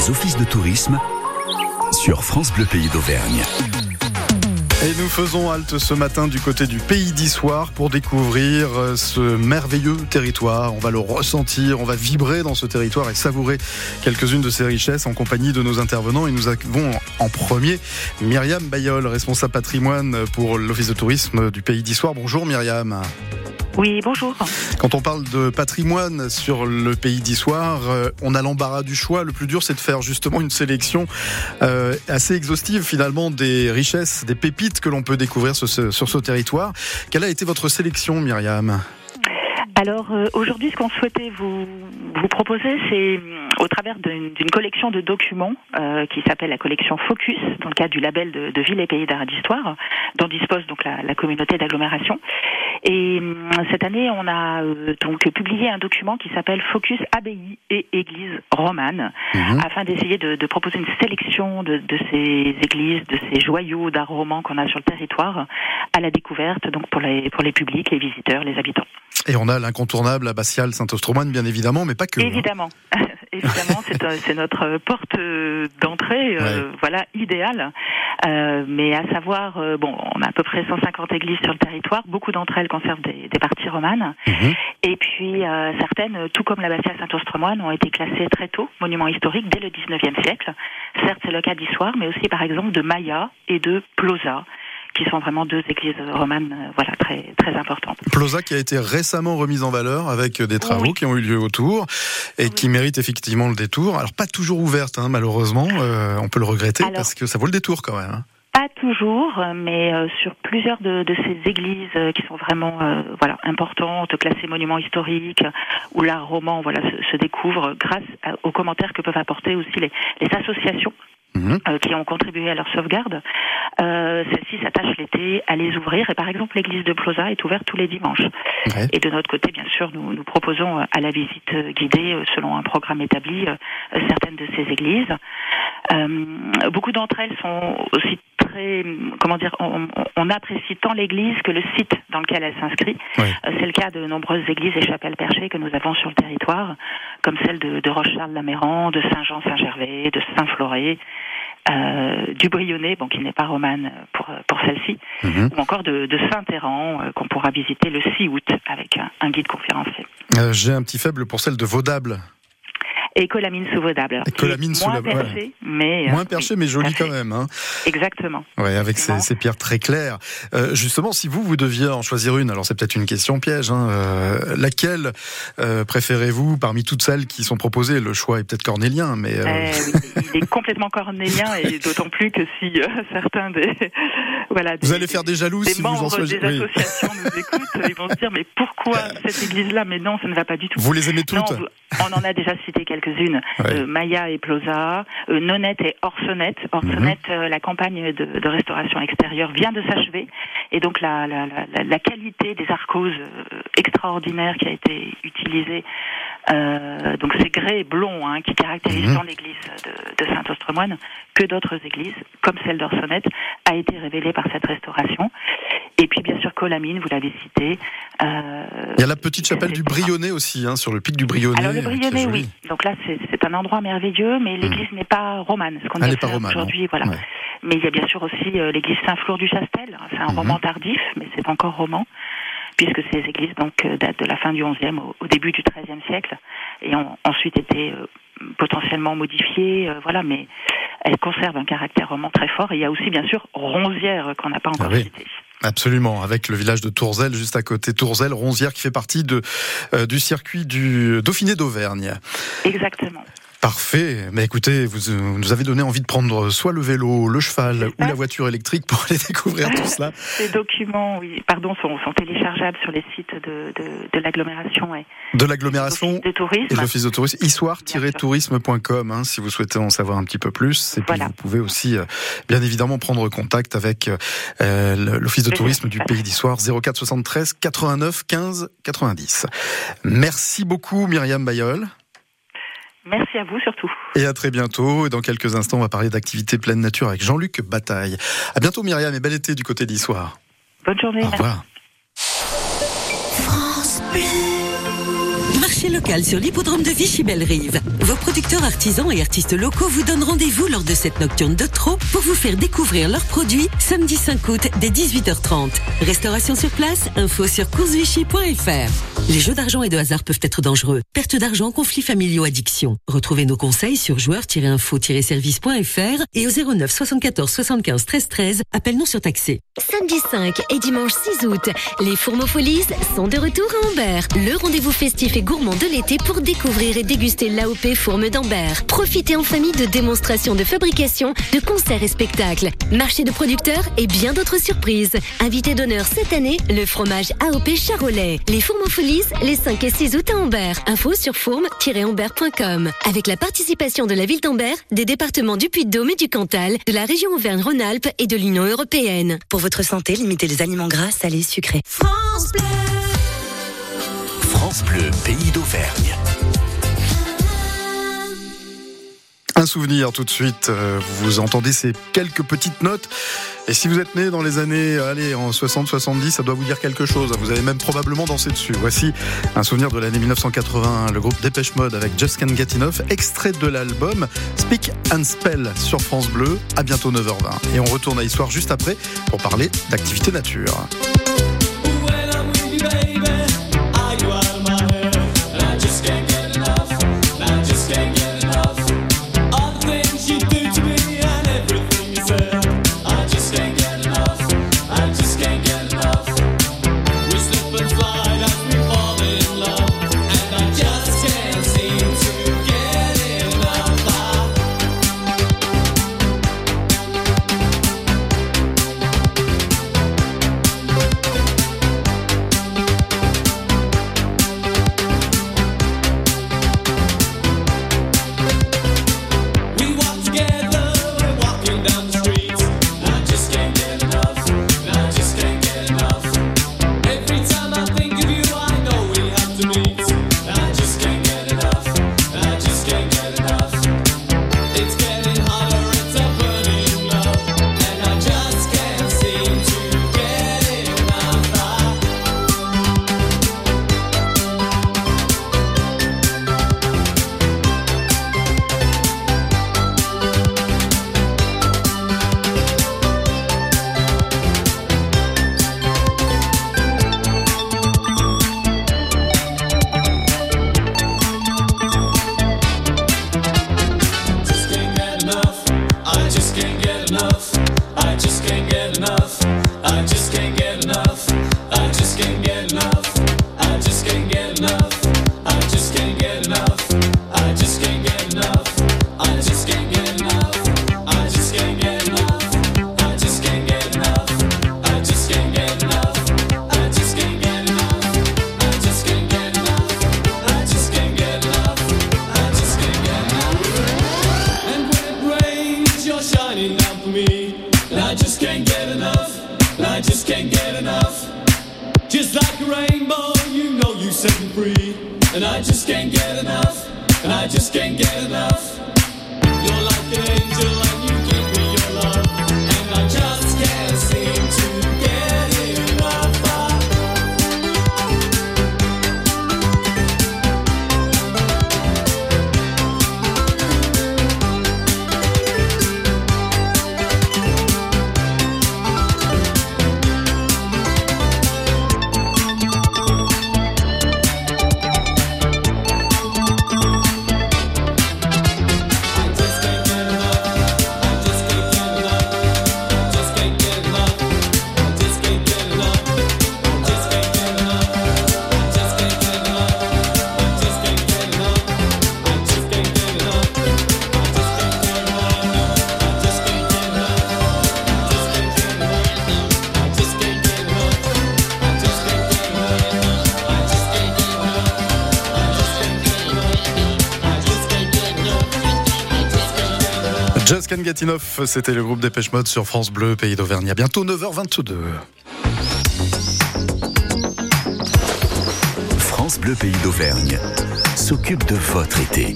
les offices de tourisme sur France Bleu Pays d'Auvergne. Et nous faisons halte ce matin du côté du pays d'Issoire pour découvrir euh, ce merveilleux territoire. On va le ressentir, on va vibrer dans ce territoire et savourer quelques-unes de ses richesses en compagnie de nos intervenants. Et nous avons en premier Myriam Bayol, responsable patrimoine pour l'Office de tourisme du pays d'Issoire. Bonjour Myriam. Oui, bonjour. Quand on parle de patrimoine sur le pays d'Issoire, euh, on a l'embarras du choix. Le plus dur, c'est de faire justement une sélection euh, assez exhaustive finalement des richesses, des pépites que l'on peut découvrir sur ce, sur ce territoire. Quelle a été votre sélection, Myriam? Alors euh, aujourd'hui, ce qu'on souhaitait vous, vous proposer, c'est au travers d'une collection de documents euh, qui s'appelle la collection Focus, dans le cadre du label de, de Ville et Pays d'Art d'Histoire, dont dispose donc la, la communauté d'agglomération. Et cette année, on a euh, donc publié un document qui s'appelle Focus Abbaye et Église romane, Mhm. afin d'essayer de, de proposer une sélection de, de ces églises, de ces joyaux d'art roman qu'on a sur le territoire, à la découverte donc pour les pour les publics, les visiteurs, les habitants. Et on a l'incontournable abbatiale Saint-Ostromane, bien évidemment, mais pas que. hein. Évidemment, c'est euh, notre porte euh, d'entrée, euh, voilà, idéale. Euh, mais à savoir, euh, bon, on a à peu près 150 églises sur le territoire. Beaucoup d'entre elles conservent des, des parties romanes. Mhm. Et puis euh, certaines, euh, tout comme l'abbatiale Saint-Ostromane, ont été classées très tôt monument historique dès le 19e siècle. Certes, c'est le cas d'Issoire, mais aussi par exemple de Maya et de Plosa qui sont vraiment deux églises romanes, euh, voilà, très très importantes. Plosa qui a été récemment remise en valeur avec des travaux Oui. qui ont eu lieu autour et qui méritent effectivement le détour. Alors pas toujours ouverte, hein, malheureusement, euh, on peut le regretter Alors- parce que ça vaut le détour quand même. hein. Pas toujours, mais euh, sur plusieurs de, de ces églises euh, qui sont vraiment euh, voilà importantes, classées monuments historiques, où l'art roman voilà se, se découvre grâce à- aux commentaires que peuvent apporter aussi les, les associations Mhm. euh, qui ont contribué à leur sauvegarde. Euh, Celles-ci s'attachent l'été à les ouvrir et par exemple l'église de Plosa est ouverte tous les dimanches. Ouais. Et de notre côté, bien sûr, nous, nous proposons euh, à la visite euh, guidée, euh, selon un programme établi, certaines de ces églises. Euh, beaucoup d'entre elles sont aussi très, comment dire, on, apprécie tant l'église que le site dans lequel elle s'inscrit. Euh, C'est le cas de nombreuses églises et chapelles perchées que nous avons sur le territoire, comme celle de, de Roche-Charles-Laméran, de Saint-Jean-Saint-Gervais, de Saint-Floré, euh, du Brionnais, bon, qui n'est pas romane pour, pour celle-ci, Mhm. ou encore de, de Saint-Héran, euh, qu'on pourra visiter le 6 août avec un, un guide conférencier. Euh, J'ai un petit faible pour celle de Vaudable. Et Colamine sous Vaudable. Et Colamine moins mais euh, Moins perché, mais joli quand même. Hein. exactement. Ouais, avec ces, pierres très claires. Euh, justement, si vous, vous deviez en choisir une, alors c'est peut-être une question piège, hein, euh, laquelle préférez-vous parmi toutes celles qui sont proposées? Le choix est peut-être cornélien, mais... oui, il est complètement cornélien et d'autant plus que si certains des voilà vous allez faire des jaloux des si vous en membres des oui. associations nous écoutent, ils vont se dire mais pourquoi cette église-là? Mais non, ça ne va pas du tout. Vous les aimez toutes on en a déjà cité quelques-unes. Ouais. Euh, Maya et Plosa, euh, Nonette et Orsonnette. Orsonnette, Mhm. euh, la campagne de, de restauration extérieure vient de s'achever. Et donc la, la, la, la- la qualité des arcoses euh, extraordinaire qui a été utilisée, donc ces grès blonds hein, qui caractérisent Mhm. tant l'église de, de Saint-Ostrmoine que d'autres églises, comme celle d'Orsonnette, a été révélée par cette restauration. Et puis bien sûr Colamine, vous l'avez cité. Euh, Il y a la petite chapelle du Brionnais aussi, hein, sur le pic du Brionnais. alors le est Brionnais, oui. Donc là, c'est un endroit merveilleux, mais l'église n'est pas romane, ce qu'on Hmm. Romane, aujourd'hui. non. Voilà. Ouais. Mais il y a bien sûr aussi euh, l'église Saint-Flour du Chastel. C'est un Mhm. roman tardif, mais c'est encore roman, puisque ces églises donc euh, datent de la fin du XIe au, début du XIIIe siècle et ont ensuite été potentiellement modifiées. voilà, mais elles conservent un caractère roman très fort. Et il y a aussi bien sûr Ronzière qu'on n'a pas encore Ah oui. cité. Absolument, avec le village de Tourzel juste à côté. Tourzel, Ronzière, qui fait partie de, euh, du circuit du Dauphiné d'Auvergne. Exactement. Parfait. Mais écoutez, vous euh, nous avez donné envie de prendre soit le vélo, le cheval ou la voiture électrique pour aller découvrir tout cela. Ces documents, oui, pardon, sont, sont téléchargeables sur les sites de, de, de l'agglomération De l'agglomération de tourisme. et de l'office de tourisme, histoire-tourisme.com, hein, si vous souhaitez en savoir un petit peu plus. Et puis vous pouvez aussi, euh, bien évidemment, prendre contact avec euh, l'office de tourisme du. Pays d'Histoire, 04 73 89 15 90. Merci beaucoup, Myriam Bayol. Merci à vous surtout. Et à très bientôt. Et dans quelques instants, on va parler d'activité pleine nature avec Jean-Luc Bataille. À bientôt, Myriam, et bel été du côté d'Histoire. Bonne journée. Au revoir. France Bleu. Local sur l'hippodrome de Vichy-Belle-Rive. Vos producteurs artisans et artistes locaux vous donnent rendez-vous lors de cette nocturne de trop pour vous faire découvrir leurs produits samedi 5 août dès 18h30. Restauration sur place, info sur coursevichy.fr. Les jeux d'argent et de hasard peuvent être dangereux. Perte d'argent, conflits familiaux, addiction. Retrouvez nos conseils sur joueurs-info-service.fr et au 09 74 75 13 13. Appelle-nous sur taxé. Samedi 5 et dimanche 6 août, les Fourmofolies sont de retour à Ambert. Le rendez-vous festif et gourmand de l'été pour découvrir et déguster l'AOP Fourme d'Ambert. Profitez en famille de démonstrations de fabrication, de concerts et spectacles, marché de producteurs et bien d'autres surprises. Invité d'honneur cette année, le fromage AOP Charolais. Les Fourmofolies, les 5 et 6 août à Ambert. Info sur fourme-ambert.com. Avec la participation de la ville d'Ambert, des départements du Puy-de-Dôme et du Cantal, de la région Auvergne-Rhône-Alpes et de l'Union européenne. Pour votre santé, limitez les aliments gras, salés, sucrés. France Bleu. France pays d'Auvergne. Un souvenir tout de suite, euh, vous entendez ces quelques petites notes. Et si vous êtes né dans les années, allez, en 60-70, ça doit vous dire quelque chose. Vous avez même probablement dansé dessus. Voici un souvenir de l'année 1981, le groupe Dépêche Mode avec Get Enough, extrait de l'album Speak and Spell sur France Bleu. À bientôt 9h20. Et on retourne à Histoire juste après pour parler d'activité nature. Get Enough, c'était le groupe Dépêche Mode sur France Bleu, pays d'Auvergne. À bientôt 9h22. France Bleu, pays d'Auvergne s'occupe de votre été.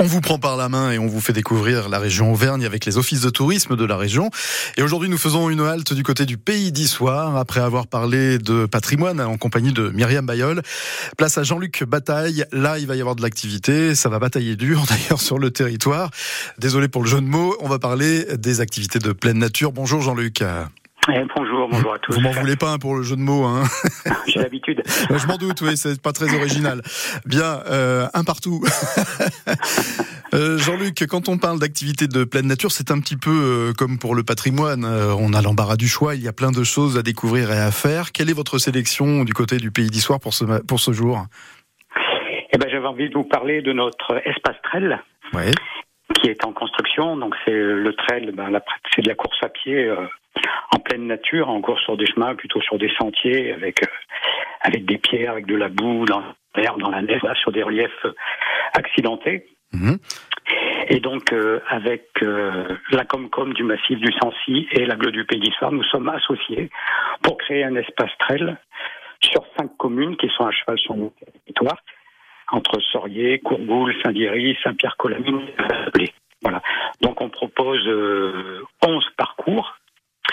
On vous prend par la main et on vous fait découvrir la région Auvergne avec les offices de tourisme de la région. Et aujourd'hui, nous faisons une halte du côté du pays d'Issoire après avoir parlé de patrimoine en compagnie de Myriam Bayol. Place à Jean-Luc Bataille. Là, il va y avoir de l'activité. Ça va batailler dur d'ailleurs sur le territoire. Désolé pour le jeu de mots. On va parler des activités de pleine nature. Bonjour Jean-Luc. Eh, bonjour, bonjour à tous. Vous m'en voulez pas hein, pour le jeu de mots. Hein. J'ai l'habitude. Je m'en doute, oui, c'est pas très original. Bien, euh, un partout. euh, Jean-Luc, quand on parle d'activités de pleine nature, c'est un petit peu euh, comme pour le patrimoine. On a l'embarras du choix, il y a plein de choses à découvrir et à faire. Quelle est votre sélection du côté du Pays d'Histoire pour ce, pour ce jour? Eh ben, J'avais envie de vous parler de notre espace trail. Qui est en construction, donc c'est le trail, ben, c'est de la course à pied en pleine nature, encore sur des chemins, plutôt sur des sentiers, avec euh, avec des pierres, avec de la boue, dans l'herbe, dans la neige, là, sur des reliefs accidentés. Mmh. Et donc, euh, avec euh, la Comcom du massif du Sancy et l'aglo du Pays d'Histoire, nous sommes associés pour créer un espace trail sur cinq communes qui sont à cheval sur notre territoire, entre Sorier, Courboul, Saint-Diery, Saint-Pierre-Colamine et Voilà. Donc, on propose euh, 11 parcours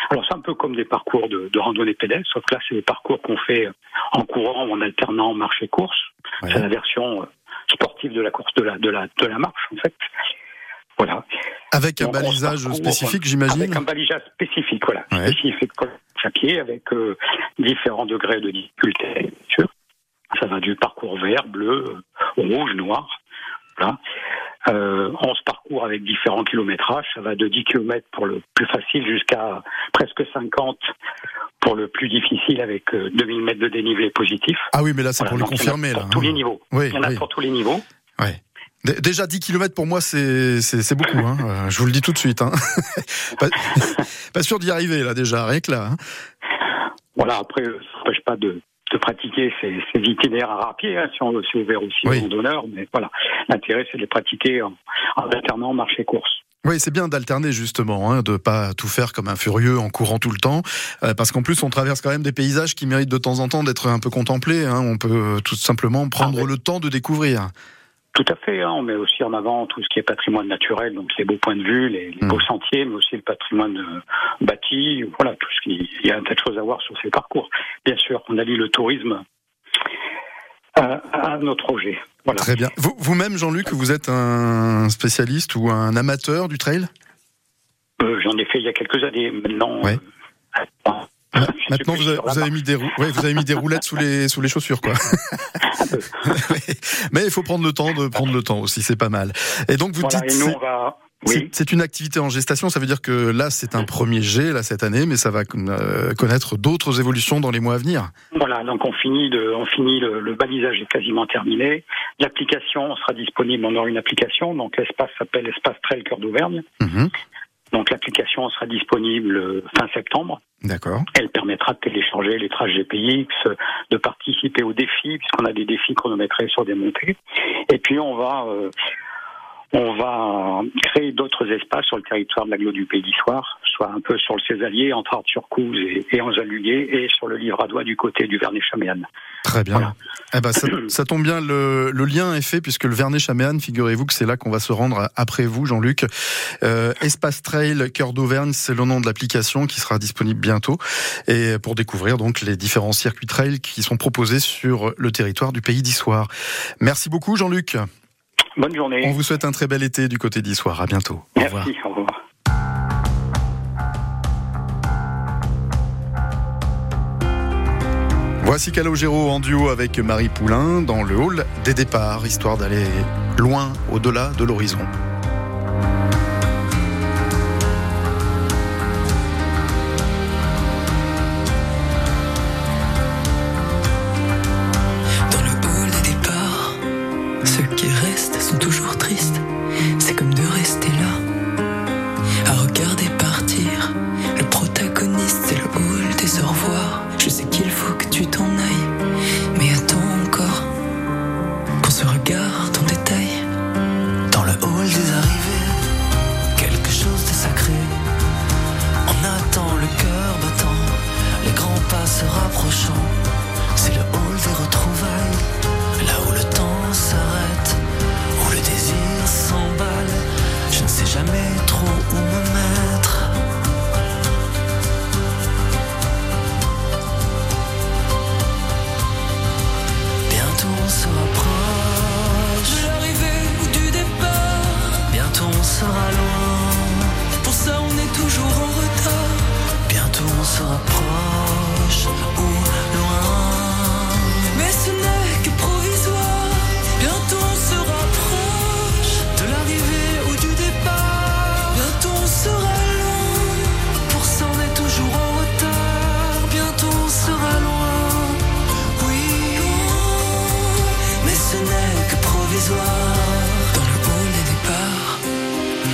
alors c'est un peu comme des parcours de, de randonnée pédestre, sauf que là c'est des parcours qu'on fait en courant ou en alternant marche et course. Ouais. C'est la version euh, sportive de la course de la de la de la marche en fait. Voilà. Avec un Donc, balisage spécifique, j'imagine Avec un balisage spécifique, voilà. Ouais. Spécifique à pied avec euh, différents degrés de difficulté, bien sûr. Ça va du parcours vert, bleu, euh, rouge, noir. Voilà. Euh, 11 parcours avec différents kilométrages. Ça va de 10 km pour le plus facile jusqu'à presque 50 pour le plus difficile avec euh, 2000 mètres de dénivelé positif. Ah oui, mais là c'est Voilà, pour le confirmer. Pour là, tous hein. les niveaux. Oui, Il y en a oui. pour tous les niveaux. Ouais. D- Déjà 10 km pour moi c'est beaucoup hein. Euh, je vous le dis tout de suite hein. pas, pas sûr d'y arriver là déjà rien que là. hein. Voilà, après, ça n'empêche pas de, de pratiquer ces, ces itinéraires à pied, hein, si on c'est ouvert aussi Oui. randonneurs, mais voilà, l'intérêt c'est de les pratiquer en, en alternant marche et course. Oui, c'est bien d'alterner justement, hein, de pas tout faire comme un furieux en courant tout le temps, euh, parce qu'en plus on traverse quand même des paysages qui méritent de temps en temps d'être un peu contemplés. Hein. On peut tout simplement prendre Ah oui. le temps de découvrir. Tout à fait, hein, on met aussi en avant tout ce qui est patrimoine naturel, donc les beaux points de vue, les, les Mm. beaux sentiers, mais aussi le patrimoine euh, bâti, voilà, tout ce qui, il y a un tas de choses à voir sur ces parcours. Bien sûr, on allie le tourisme à, à notre projet. Voilà. Très bien. Vous- Vous-même, Jean-Luc, vous êtes un spécialiste ou un amateur du trail? Euh, J'en ai fait il y a quelques années, maintenant. Ouais. euh, suis Maintenant, vous avez, vous mis des rou- ouais, vous avez mis des roulettes sous les sous les chaussures, quoi. Mais il faut prendre le temps de prendre le temps aussi, c'est pas mal. Et donc vous Voilà, dites et nous c'est- on va. c'est Oui. c'est une activité en gestation, ça veut dire que là c'est un premier jet là cette année, mais ça va euh, connaître d'autres évolutions dans les mois à venir. Voilà, donc on finit, de, on finit le, le balisage est quasiment terminé. L'application sera disponible. On aura une application, donc l'espace s'appelle Espace Trail Cœur d'Auvergne. Mhm. Donc l'application sera disponible euh, fin septembre. D'accord. Elle permettra de télécharger les traces GPX, de participer aux défis, puisqu'on a des défis chronométrés sur des montées. Et puis on va, euh, on va créer d'autres espaces sur le territoire de l'agglo du Pays d'Issoire, soit un peu sur le Césalier, entre Arthur-Couze et, et Anzalulier, et sur le Livradois du côté du Vernet-Chaméane. Très bien. Voilà. Eh ben, ça, ça tombe bien, le, le lien est fait puisque le Vernet Chaméane, figurez-vous que c'est là qu'on va se rendre après vous, Jean-Luc. Euh, Espace Trail Cœur d'Auvergne, c'est le nom de l'application qui sera disponible bientôt et pour découvrir donc les différents circuits trail qui sont proposés sur le territoire du pays d'Issoire. Merci beaucoup, Jean-Luc. Bonne journée. On vous souhaite un très bel été du côté d'Issoire. À bientôt. Au revoir. Merci, au revoir. Voici Calogero en duo avec Marie Poulain dans le hall des départs, histoire d'aller loin, au-delà de l'horizon.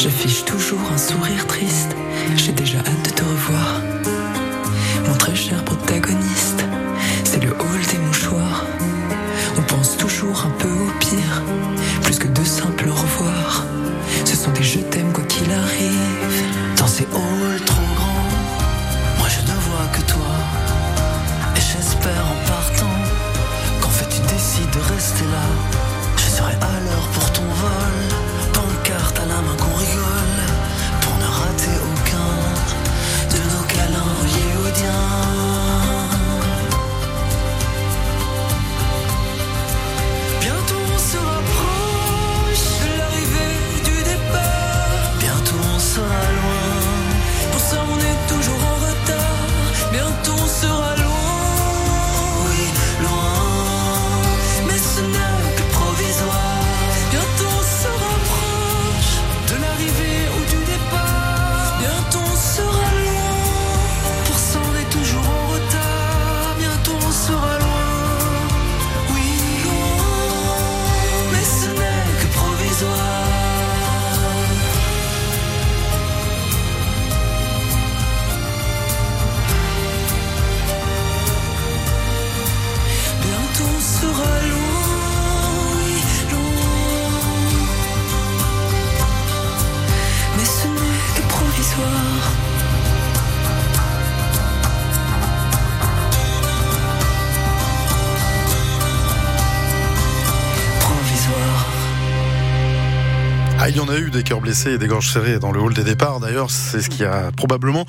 J'affiche toujours un sourire triste. J'ai déjà hâte a eu des cœurs blessés et des gorges serrées dans le hall des départs. D'ailleurs, c'est ce qui a probablement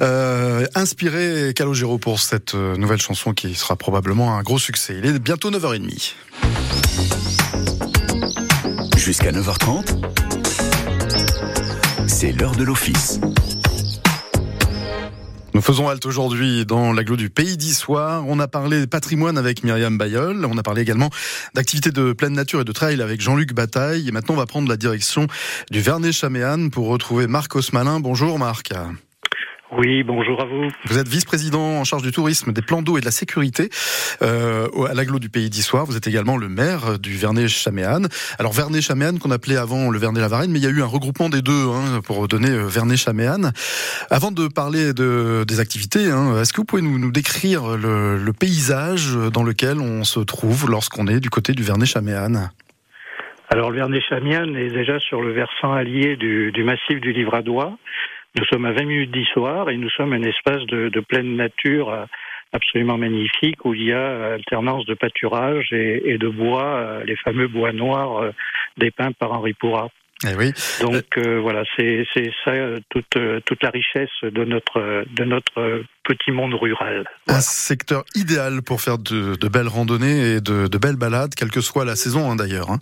euh, inspiré Calogero pour cette euh, nouvelle chanson qui sera probablement un gros succès. Il est bientôt 9h30. Jusqu'à 9h30, c'est l'heure de l'office. Nous faisons halte aujourd'hui dans l'agglo du Pays d'Issoire. On a parlé patrimoine avec Myriam Bayol. On a parlé également d'activités de pleine nature et de trail avec Jean-Luc Bataille. Et maintenant, on va prendre la direction du Vernet-Chaméane pour retrouver Marc Osmalin. Bonjour Marc. Oui, bonjour à vous. Vous êtes vice-président en charge du tourisme, des plans d'eau et de la sécurité euh, à l'agglo du Pays d'Issoire. Vous êtes également le maire du Vernet-Chaméane. Alors Vernet-Chaméane qu'on appelait avant le Vernet-la-Varenne, mais il y a eu un regroupement des deux hein, pour donner euh, Vernet-Chaméane. Avant de parler de, des activités, hein, est-ce que vous pouvez nous, nous décrire le, le, paysage dans lequel on se trouve lorsqu'on est du côté du Vernet-Chaméane Alors le Vernet-Chaméane est déjà sur le versant allié du, du massif du Livradois. Nous sommes à 20 minutes d'Issoire et nous sommes un espace de, de, pleine nature absolument magnifique où il y a alternance de pâturage et, et de bois, les fameux bois noirs dépeints par Henri Pourrat. Eh oui. Donc euh, voilà, c'est ça toute toute la richesse de notre de notre petit monde rural. Voilà. Un secteur idéal pour faire de, de belles randonnées et de, de, belles balades, quelle que soit la saison hein, d'ailleurs. Hein.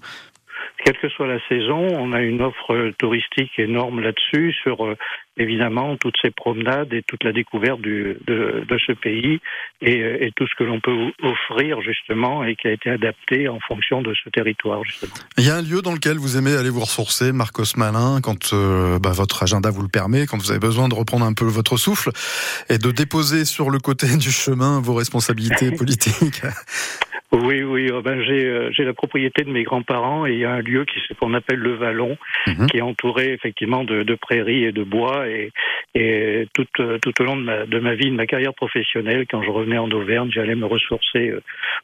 Quelle que soit la saison, on a une offre touristique énorme là-dessus sur euh, évidemment toutes ces promenades et toute la découverte du, de, de, ce pays et, et, tout ce que l'on peut offrir justement et qui a été adapté en fonction de ce territoire justement. Il y a un lieu dans lequel vous aimez aller vous ressourcer, Marcos Malin, quand euh, bah, votre agenda vous le permet, quand vous avez besoin de reprendre un peu votre souffle et de déposer sur le côté du chemin vos responsabilités politiques. Oui, oui. Ben, j'ai, j'ai la propriété de mes grands-parents et il y a un lieu qui qu'on appelle le Vallon, mmh. qui est entouré effectivement de, de, prairies et de bois. Et, et tout, tout au long de ma, de ma vie, de ma carrière professionnelle, quand je revenais en Auvergne, j'allais me ressourcer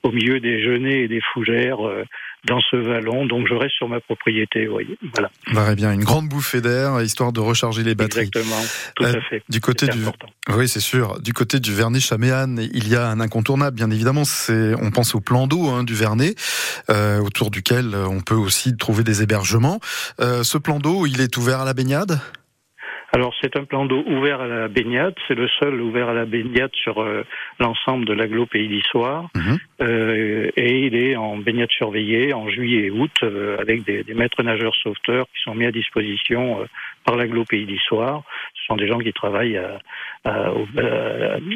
au milieu des genêts et des fougères dans ce vallon, donc je reste sur ma propriété, oui. Voilà. Bah, bien, une grande bouffée d'air, histoire de recharger les batteries. Exactement, tout euh, à fait. Du côté du, important. oui, c'est sûr. Du côté du Vernet Chaméane, il y a un incontournable, bien évidemment. C'est, on pense au plan d'eau hein, du Vernet, euh, autour duquel on peut aussi trouver des hébergements. Euh, ce plan d'eau, il est ouvert à la baignade? Alors c'est un plan d'eau ouvert à la baignade, c'est le seul ouvert à la baignade sur euh, l'ensemble de l'agglo Pays d'Issoire, mhm. euh, et il est en baignade surveillée en juillet et août euh, avec des, des, maîtres nageurs sauveteurs qui sont mis à disposition par l'agglo Pays d'Issoire. Ce sont des gens qui travaillent au,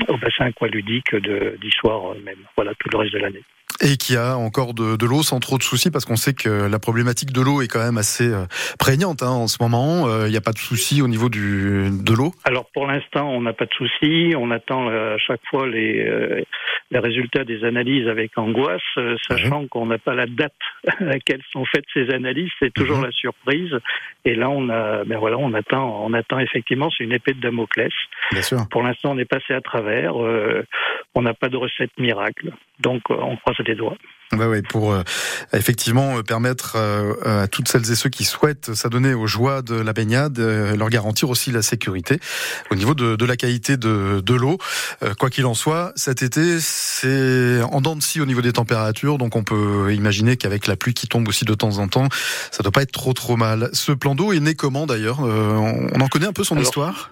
au, bassin aqualudique d'Issoire même, voilà tout le reste de l'année et qui a encore de, de l'eau sans trop de soucis parce qu'on sait que la problématique de l'eau est quand même assez euh, prégnante hein, en ce moment. Euh, il n'y a pas de soucis au niveau du, de l'eau? Alors pour l'instant, on n'a pas de soucis. On attend euh, à chaque fois les, les résultats des analyses avec angoisse, sachant qu'on n'a pas la date à laquelle sont faites ces analyses. C'est toujours mhm. la surprise. Et là, on a, ben voilà, on attend, on attend effectivement. C'est une épée de Damoclès. Bien sûr. Pour l'instant, on est passé à travers. on n'a pas de recette miracle. Donc, on croise les doigts. Bah ouais, pour euh, effectivement euh, permettre euh, à toutes celles et ceux qui souhaitent s'adonner aux joies de la baignade, leur garantir aussi la sécurité au niveau de, de la qualité de, de l'eau. quoi qu'il en soit, cet été, c'est en dents de scie au niveau des températures, donc on peut imaginer qu'avec la pluie qui tombe aussi de temps en temps, ça doit pas être trop trop mal. Ce plan d'eau est né comment d'ailleurs? On en connaît un peu son histoire?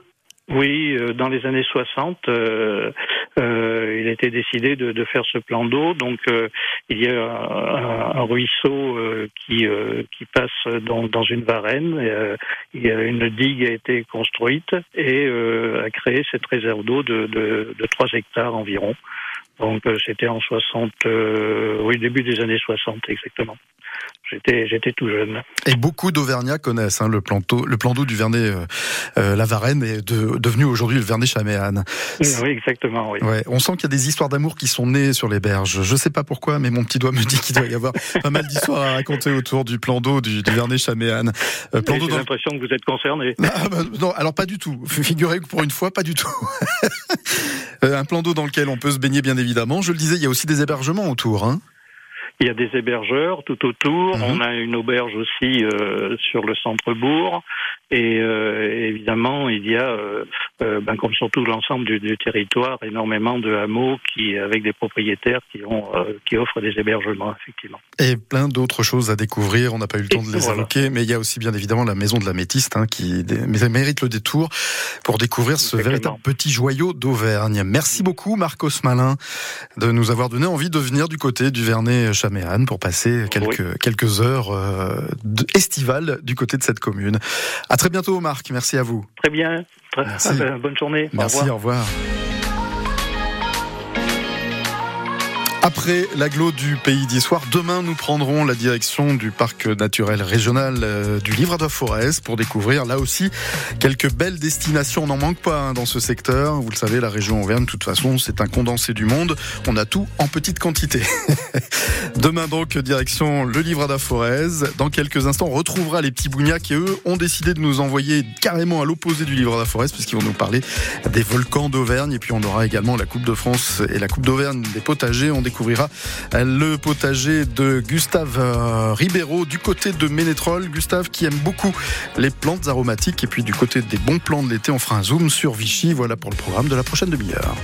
Oui, dans les années 60, euh, euh, il a été décidé de, de faire ce plan d'eau. Donc euh, il y a un, un ruisseau euh, qui, euh, qui passe dans, dans une varenne. a une digue a été construite et a créé cette réserve d'eau de, de, de 3 hectares environ. Donc c'était en 60, oui début des années 60 exactement. J'étais, j'étais tout jeune. Et beaucoup d'Auvergnats connaissent hein, le, plan d'eau, le plan d'eau du Vernet euh, euh, La Varenne est de, devenu aujourd'hui le Vernet Chaméane. Oui, exactement. Oui. Ouais, on sent qu'il y a des histoires d'amour qui sont nées sur les berges. Je sais pas pourquoi, mais mon petit doigt me dit qu'il doit y avoir pas mal d'histoires à raconter autour du plan d'eau du, du Vernet Chaméane. Euh. J'ai l'impression que vous êtes concerné. Ah, bah, non, alors pas du tout. Figurez que pour une fois, pas du tout. Euh, un plan d'eau dans lequel on peut se baigner, bien évidemment. Je le disais, il y a aussi des hébergements autour. Hein. Il y a des hébergeurs tout autour. Mhm. On a une auberge aussi euh, sur le centre-bourg. Et euh, évidemment, il y a, euh, euh ben, comme sur tout l'ensemble du, du, territoire, énormément de hameaux qui, avec des propriétaires qui, ont, euh, qui offrent des hébergements, effectivement. Et plein d'autres choses à découvrir. On n'a pas eu le temps de les évoquer, mais il y a aussi bien évidemment la maison de la Métiste hein, qui mérite le détour pour découvrir ce véritable petit joyau d'Auvergne. Merci beaucoup, Marcos Malin, de nous avoir donné envie de venir du côté du Vernet-Chaméane pour passer quelques, quelques heures euh, estivales du côté de cette commune. À très bientôt, Marc. Merci à vous. Très bien. bonne journée. Merci, Au revoir. Après l'aglo du Pays d'Issoire, demain nous prendrons la direction du parc naturel régional euh, du Livre de Forez pour découvrir là aussi quelques belles destinations. On n'en manque pas hein, dans ce secteur. Vous le savez, la région Auvergne, de toute façon, c'est un condensé du monde. On a tout en petite quantité. demain donc, direction le Livre de Forez. Dans quelques instants, on retrouvera les petits bougnats qui, eux, ont décidé de nous envoyer carrément à l'opposé du Livre de Forez puisqu'ils vont nous parler des volcans d'Auvergne. Et puis on aura également la Coupe de France et la Coupe d'Auvergne des potagers. Découvrira le potager de Gustave euh, Ribeiro du côté de Ménétrol. Gustave qui aime beaucoup les plantes aromatiques et puis du côté des bons plans de l'été, on fera un zoom sur Vichy. Voilà pour le programme de la prochaine demi-heure.